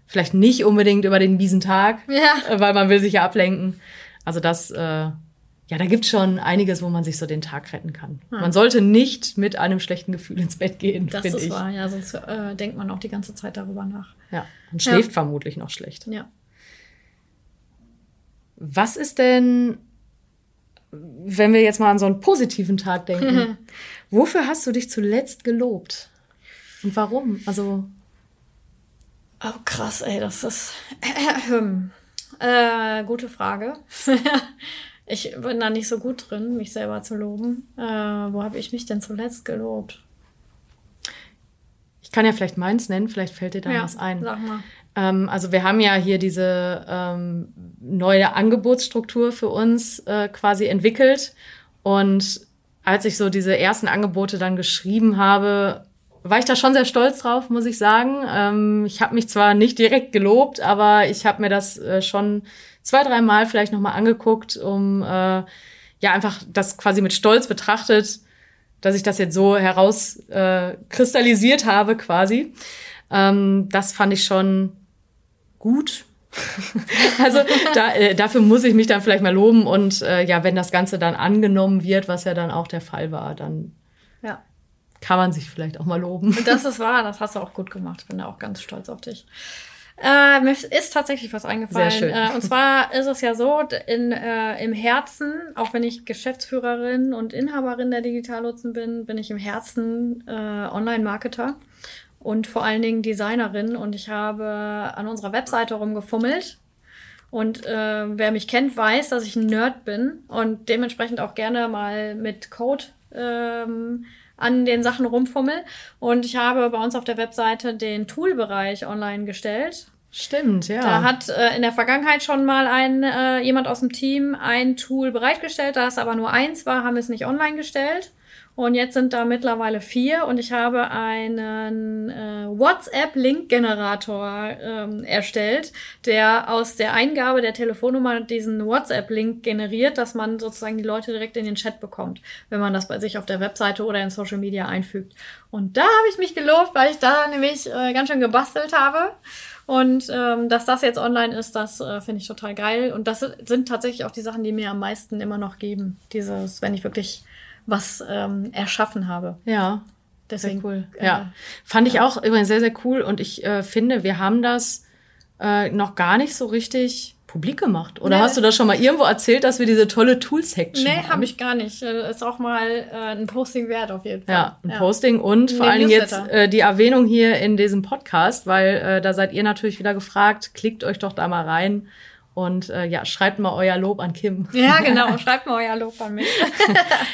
Vielleicht nicht unbedingt über den miesen Tag,
Ja.
äh, weil man will sich ja ablenken. Also das, äh, ja, da gibt's schon einiges, wo man sich so den Tag retten kann. Man sollte nicht mit einem schlechten Gefühl ins Bett gehen,
Das
finde
ist
ich.
wahr, ja, sonst äh, denkt man auch die ganze Zeit darüber nach.
Ja, man schläft vermutlich noch schlecht.
Ja.
Was ist denn, wenn wir jetzt mal an so einen positiven Tag denken, wofür hast du dich zuletzt gelobt? Und warum? Also,
Oh, krass, ey, das ist. Äh, gute Frage. ich bin da nicht so gut drin, mich selber zu loben. Äh, wo habe ich mich denn zuletzt gelobt?
ich kann ja vielleicht meins nennen, vielleicht fällt dir da was ein.
Sag mal.
Ähm, also wir haben ja hier diese ähm, neue Angebotsstruktur für uns äh, quasi entwickelt. Und als ich so diese ersten Angebote dann geschrieben habe, war ich da schon sehr stolz drauf, muss ich sagen. Ähm, ich habe mich zwar nicht direkt gelobt, aber ich habe mir das äh, schon zwei, drei Mal vielleicht nochmal angeguckt, um äh, ja einfach das quasi mit Stolz betrachtet, dass ich das jetzt so herauskristallisiert äh, habe quasi. Ähm, das fand ich schon gut. also da, äh, dafür muss ich mich dann vielleicht mal loben und äh, ja, wenn das Ganze dann angenommen wird, was ja dann auch der Fall war, dann. Kann man sich vielleicht auch mal loben.
Das ist wahr, das hast du auch gut gemacht. Ich bin da auch ganz stolz auf dich. Äh, mir ist tatsächlich was eingefallen.
Sehr schön.
Äh, und zwar ist es ja so, in, äh, im Herzen, auch wenn ich Geschäftsführerin und Inhaberin der Digitallotsen bin, bin ich im Herzen äh, Online-Marketer und vor allen Dingen Designerin. Und ich habe an unserer Webseite rumgefummelt. Und äh, wer mich kennt, weiß, dass ich ein Nerd bin und dementsprechend auch gerne mal mit Code ähm, an den Sachen rumfummel. Und ich habe bei uns auf der Webseite den Toolbereich online gestellt
Stimmt, ja.
Da hat äh, in der Vergangenheit schon mal ein, äh, jemand aus dem Team ein Tool bereitgestellt. Da es aber nur eins war, haben wir es nicht online gestellt. Und jetzt sind da mittlerweile vier und ich habe einen äh, WhatsApp-Link-Generator ähm, erstellt, der aus der Eingabe der Telefonnummer diesen WhatsApp-Link generiert, dass man sozusagen die Leute direkt in den Chat bekommt, wenn man das bei sich auf der Webseite oder in Social Media einfügt. Und da habe ich mich gelobt, weil ich da nämlich äh, ganz schön gebastelt habe. Und ähm, dass das jetzt online ist, das äh, finde ich total geil. Und das sind tatsächlich auch die Sachen, die mir am meisten immer noch geben. Dieses, wenn ich wirklich was ähm, erschaffen habe.
Ja.
Deswegen
sehr cool.
Äh,
ja. Fand ich auch übrigens sehr, sehr cool. Und ich äh, finde, wir haben das äh, noch gar nicht so richtig publik gemacht. Oder
Nee.
hast du das schon mal irgendwo erzählt, dass wir diese tolle Tool-Section
Nee,
haben?
habe ich gar nicht. Äh, Ist auch mal äh, ein Posting wert auf jeden Fall.
Ja, ein Posting und vor
Nee,
allen Dingen jetzt äh, die Erwähnung hier in diesem Podcast, weil äh, da seid ihr natürlich wieder gefragt. Klickt euch doch da mal rein und äh, ja, schreibt mal euer Lob an Kim.
Ja, genau. Schreibt mal euer Lob an mich.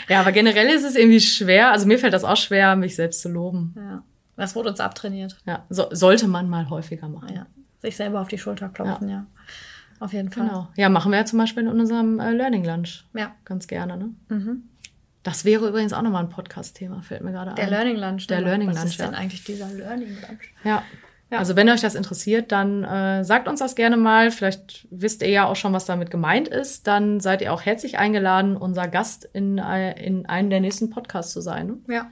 Ja, aber generell ist es irgendwie schwer. Also mir fällt das auch schwer, mich selbst zu loben.
ja. Das wurde uns abtrainiert.
Ja, so, sollte man mal häufiger machen.
Ja. Sich selber auf die Schulter klopfen, ja. Auf jeden Fall.
Genau. Ja, machen wir ja zum Beispiel in unserem äh, Learning Lunch.
Ja.
Ganz gerne, ne?
Mhm.
Das wäre übrigens auch nochmal ein Podcast-Thema, fällt mir gerade
Der
ein.
Learning Lunch.
Der
ne?
Learning
Was
Lunch,
ist denn
ja.
eigentlich dieser Learning Lunch?
Ja.
Ja.
Also wenn euch das interessiert, dann äh, sagt uns das gerne mal. Vielleicht wisst ihr ja auch schon, was damit gemeint ist. Dann seid ihr auch herzlich eingeladen, unser Gast in, äh, in einem der nächsten Podcasts zu sein. Ne?
Ja.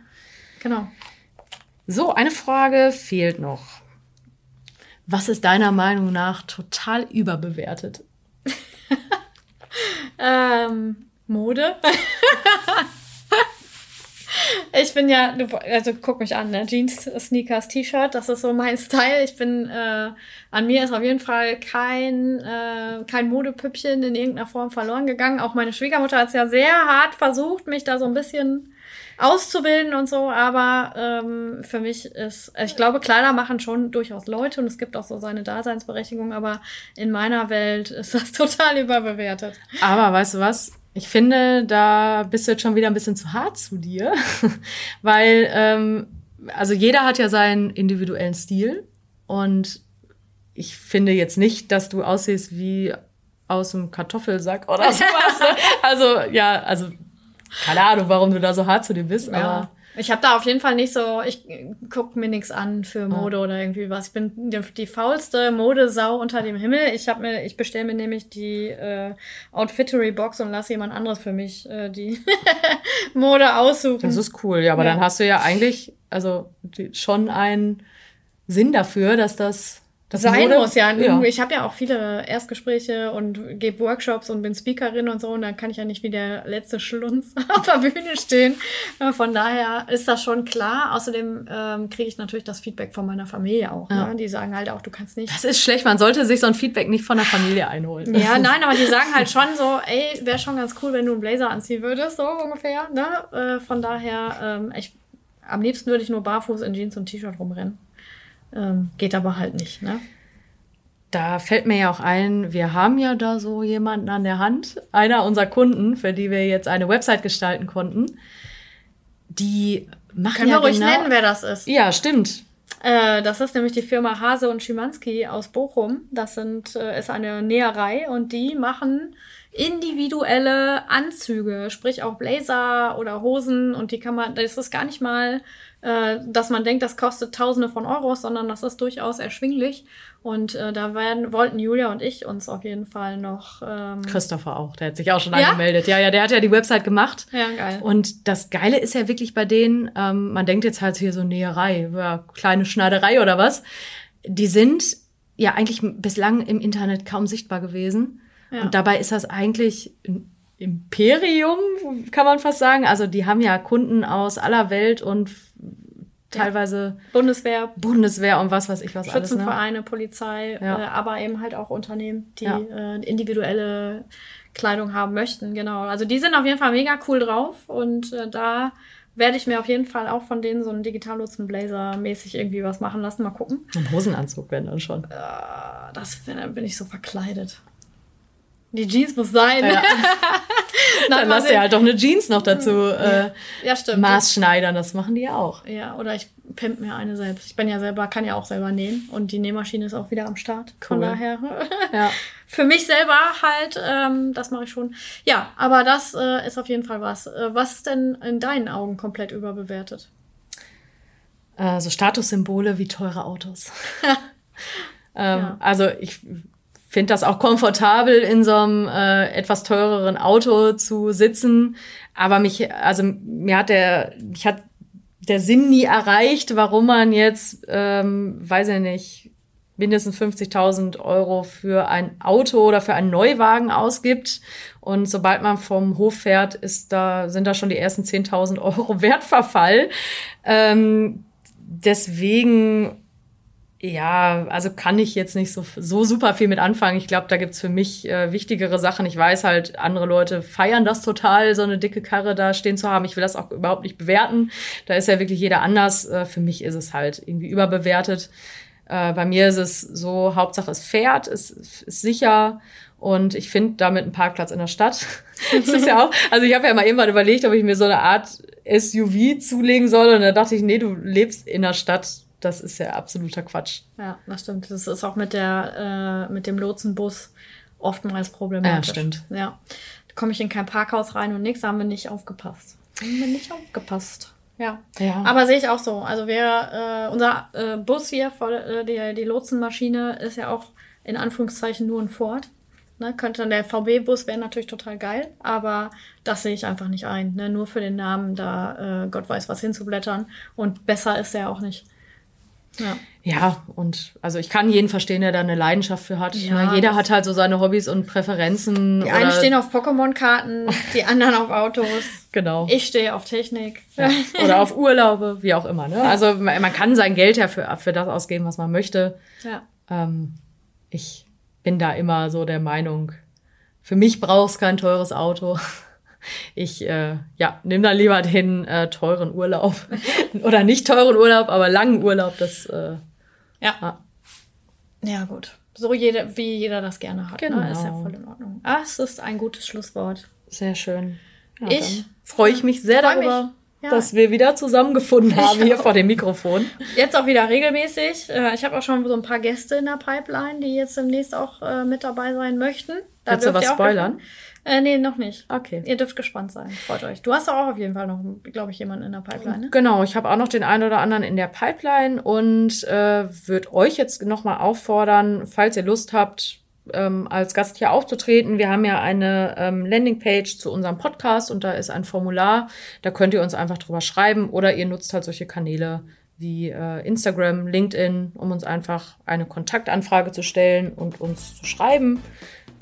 Genau.
So, eine Frage fehlt noch. Was ist deiner Meinung nach total überbewertet?
Ähm, Mode. ich bin ja, also guck mich an, ne? Jeans, Sneakers, T-Shirt, das ist so mein Style. Ich bin, äh, an mir ist auf jeden Fall kein, äh, kein Modepüppchen in irgendeiner Form verloren gegangen. Auch meine Schwiegermutter hat es ja sehr hart versucht, mich da so ein bisschen auszubilden und so, aber ähm, für mich ist, ich glaube, Kleider machen schon durchaus Leute und es gibt auch so seine Daseinsberechtigung, aber in meiner Welt ist das total überbewertet.
Aber weißt du was? Ich finde, da bist du jetzt schon wieder ein bisschen zu hart zu dir, weil ähm, also jeder hat ja seinen individuellen Stil und ich finde jetzt nicht, dass du aussiehst wie aus dem Kartoffelsack oder sowas. also ja, also keine Ahnung, warum du da so hart zu dir bist,
Ja.
aber
Ich habe da auf jeden Fall nicht so, ich guck mir nichts an für Mode oder irgendwie was. Ich bin die, die faulste Modesau unter dem Himmel. Ich habe mir, ich bestelle mir nämlich die äh, Outfittery Box und lasse jemand anderes für mich äh, die Mode aussuchen.
das ist cool. Ja, aber
Ja.
dann hast du ja eigentlich also die, schon einen Sinn dafür, dass das das
sein muss ja.
ja.
Ich habe ja auch viele Erstgespräche und gebe Workshops und bin Speakerin und so und dann kann ich ja nicht wie der letzte Schlunz auf der Bühne stehen. Von daher ist das schon klar. Außerdem ähm, kriege ich natürlich das Feedback von meiner Familie auch.
Ja.
Ne? Die sagen halt auch, du kannst nicht
Das ist schlecht, man sollte sich so ein Feedback nicht von der Familie einholen.
Ja, nein, aber die sagen halt schon so, ey, wäre schon ganz cool, wenn du einen Blazer anziehen würdest, so ungefähr. Ne? Äh, von daher, ähm, ich, am liebsten würde ich nur barfuß in Jeans und T-Shirt rumrennen. Ähm, geht aber halt nicht, ne?
Da fällt mir ja auch ein, wir haben ja da so jemanden an der Hand, einer unserer Kunden, für die wir jetzt eine Website gestalten konnten. Die machen
Können
ja
wir ruhig
genau,
nennen, wer das ist.
Ja, stimmt.
Äh, das ist nämlich die Firma Hase und Schimanski aus Bochum. Das sind, äh, ist eine Näherei und die machen individuelle Anzüge, sprich auch Blazer oder Hosen und die kann man, das ist gar nicht mal, äh, dass man denkt, das kostet Tausende von Euros, sondern das ist durchaus erschwinglich und äh, da werden, wollten Julia und ich uns auf jeden Fall noch, ähm,
Christopher auch, der hat sich auch schon
Ja?
angemeldet. Ja, ja, der hat ja die Website gemacht.
ja geil.
Und das Geile ist ja wirklich bei denen, ähm, man denkt jetzt halt hier so Näherei, ja, kleine Schneiderei oder was. Die sind ja eigentlich bislang im Internet kaum sichtbar gewesen.
Ja.
Und dabei ist das eigentlich ein Imperium, kann man fast sagen. Also die haben ja Kunden aus aller Welt und teilweise
Bundeswehr,
Bundeswehr und was weiß ich was alles. Ne?
Schützenvereine, Polizei,
Ja.
äh, aber eben halt auch Unternehmen, die
Ja.
äh, individuelle Kleidung haben möchten. Genau. Also die sind auf jeden Fall mega cool drauf und äh, da werde ich mir auf jeden Fall auch von denen so einen Digitalnutzen Blazer mäßig irgendwie was machen lassen. Mal gucken.
Ein Hosenanzug, wenn dann schon.
Äh, das bin ich so verkleidet. Die Jeans muss sein.
Ja. Dann lass dir
sehen.
halt doch eine Jeans noch dazu äh,
ja, stimmt.
maßschneidern. Das machen die ja auch.
Ja, oder ich pimp mir eine selbst. Ich bin ja selber, kann ja auch selber nähen und die Nähmaschine ist auch wieder am Start. Von
Cool.
daher.
Ja.
Für mich selber halt, ähm, das mache ich schon. Ja, aber das äh, ist auf jeden Fall was. Äh, was ist denn in deinen Augen komplett überbewertet?
Äh, so Statussymbole wie teure Autos. ähm,
Ja.
Also ich finde das auch komfortabel, in so einem äh, etwas teureren Auto zu sitzen. Aber mich, also mir hat der, mich hat der Sinn nie erreicht, warum man jetzt, ähm, weiß ich nicht, mindestens 50.000 Euro für ein Auto oder für einen Neuwagen ausgibt. Und sobald man vom Hof fährt, ist da, sind da schon die ersten 10.000 Euro Wertverfall. Ähm, deswegen, ja, also kann ich jetzt nicht so, so super viel mit anfangen. Ich glaube, da gibt's für mich äh, wichtigere Sachen. Ich weiß halt, andere Leute feiern das total, so eine dicke Karre da stehen zu haben. Ich will das auch überhaupt nicht bewerten. Da ist ja wirklich jeder anders. Äh, für mich ist es halt irgendwie überbewertet. Äh, bei mir ist es so, Hauptsache es fährt, es ist sicher und ich finde damit einen Parkplatz in der Stadt. das ist ja auch, also ich habe ja mal irgendwann überlegt, ob ich mir so eine Art SUV zulegen soll und da dachte ich, nee, du lebst in der Stadt. Das ist ja absoluter Quatsch.
Ja, das stimmt. Das ist auch mit der, äh, mit dem Lotsenbus oftmals problematisch.
Ja, stimmt.
Ja. Da komme ich in kein Parkhaus rein und nix, da haben wir nicht aufgepasst. Haben wir nicht aufgepasst. Ja.
Ja.
Aber sehe ich auch so. Also wir, äh, unser äh, Bus hier, voll, äh, die, die Lotsenmaschine, ist ja auch in Anführungszeichen nur ein Ford. Ne, könnte dann der VW-Bus wäre natürlich total geil, aber das sehe ich einfach nicht ein. Ne? Nur für den Namen da äh, Gott weiß was hinzublättern. Und besser ist er auch nicht. Ja.
Ja, und also ich kann jeden verstehen, der da eine Leidenschaft für hat.
Ja,
Ne, Jeder hat halt so seine Hobbys und Präferenzen.
Die einen stehen auf Pokémon-Karten, die anderen auf Autos.
Genau.
Ich stehe auf Technik.
Ja. Oder auf Urlaube, wie auch immer. Ne? Also man man kann sein Geld ja für, für das ausgeben, was man möchte.
Ja.
Ähm, ich bin da immer so der Meinung, für mich brauchst kein teures Auto. Ich äh, ja, nimm dann lieber den äh, teuren Urlaub. Oder nicht teuren Urlaub, aber langen Urlaub. Das äh,
Ja.
Ja.
Ja, gut. So jeder, wie jeder das gerne hat.
Genau.
Ne? Ist ja voll in Ordnung. Ah, es ist ein gutes Schlusswort.
sehr schön. Ja,
Ich
freue ich mich sehr darüber,
mich. Ja.
dass wir wieder zusammengefunden haben hier vor dem Mikrofon.
Jetzt auch wieder regelmäßig. Äh, Ich habe auch schon so ein paar Gäste in der Pipeline, die jetzt demnächst auch äh, mit dabei sein möchten. Da
Willst du was spoilern?
gespannt- Äh, nee, noch nicht.
Okay.
Ihr dürft gespannt sein. Freut euch. Du hast auch auf jeden Fall noch, glaube ich, jemanden in der Pipeline. Ne?
Genau, ich habe auch noch den einen oder anderen in der Pipeline und äh, würde euch jetzt nochmal auffordern, falls ihr Lust habt, ähm, als Gast hier aufzutreten. Wir haben ja eine ähm, Landingpage zu unserem Podcast und da ist ein Formular. Da könnt ihr uns einfach drüber schreiben oder ihr nutzt halt solche Kanäle wie äh, Instagram, LinkedIn, um uns einfach eine Kontaktanfrage zu stellen und uns zu schreiben.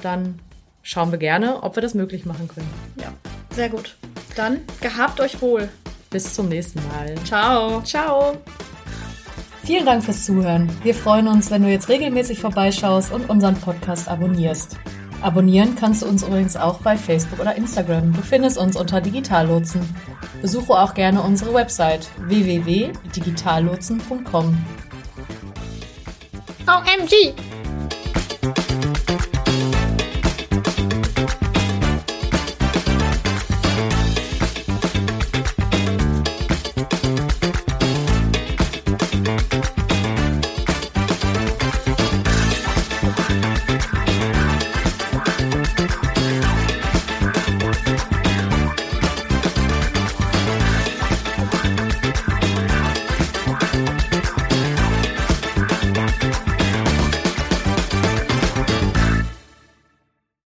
Dann schauen wir gerne, ob wir das möglich machen können.
Ja, sehr gut. Dann gehabt euch wohl.
Bis zum nächsten Mal.
Ciao.
Ciao.
Vielen Dank fürs Zuhören. Wir freuen uns, wenn du jetzt regelmäßig vorbeischaust und unseren Podcast abonnierst. Abonnieren kannst du uns übrigens auch bei Facebook oder Instagram. Du findest uns unter Digitallotsen. Besuche auch gerne unsere Website www.digitallotsen.com.
OMG.